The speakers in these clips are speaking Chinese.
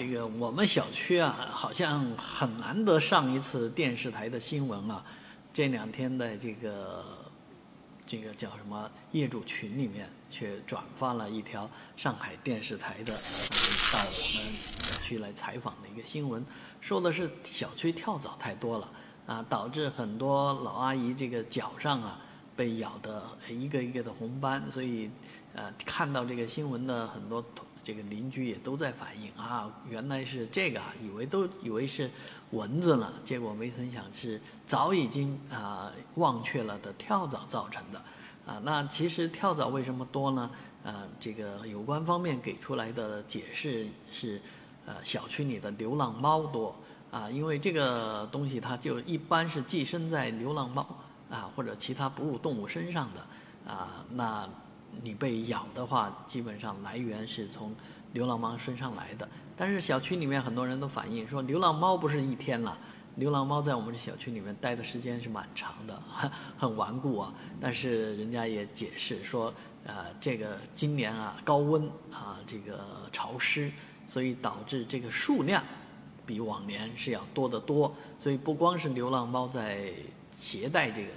这个我们小区啊，好像很难得上一次电视台的新闻啊。这两天的这个这个叫什么业主群里面，却转发了一条上海电视台的到我们小区来采访的一个新闻，说的是小区跳蚤太多了啊，导致很多老阿姨这个脚上啊被咬的一个一个的红斑，所以呃看到这个新闻的很多。这个邻居也都在反映啊，原来是这个，以为都以为是蚊子了，结果没曾想是早已经啊忘却了的跳蚤造成的，啊，那其实跳蚤为什么多呢？呃，这个有关方面给出来的解释是，呃，小区里的流浪猫多啊，因为这个东西它就一般是寄生在流浪猫啊或者其他哺乳动物身上的啊，那。你被咬的话，基本上来源是从流浪猫身上来的。但是小区里面很多人都反映说，流浪猫不是一天了，流浪猫在我们这小区里面待的时间是蛮长的，很顽固啊。但是人家也解释说，呃，这个今年啊高温啊这个潮湿，所以导致这个数量比往年是要多得多。所以不光是流浪猫在携带这个。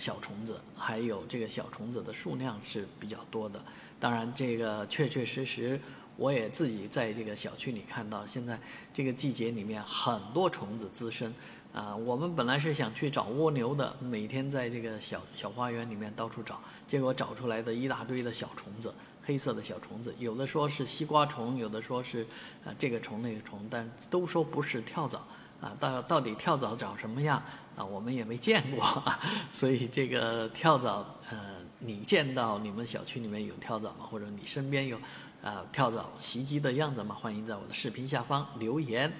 小虫子，还有这个小虫子的数量是比较多的。当然，这个确确实实，我也自己在这个小区里看到，现在这个季节里面很多虫子滋生。啊，我们本来是想去找蜗牛的，每天在这个小小花园里面到处找，结果找出来的一大堆的小虫子，黑色的小虫子，有的说是西瓜虫，有的说是啊这个虫那个虫，但都说不是跳蚤。啊，到到底跳蚤长什么样啊？我们也没见过，所以这个跳蚤，呃，你见到你们小区里面有跳蚤吗？或者你身边有，呃，跳蚤袭击的样子吗？欢迎在我的视频下方留言。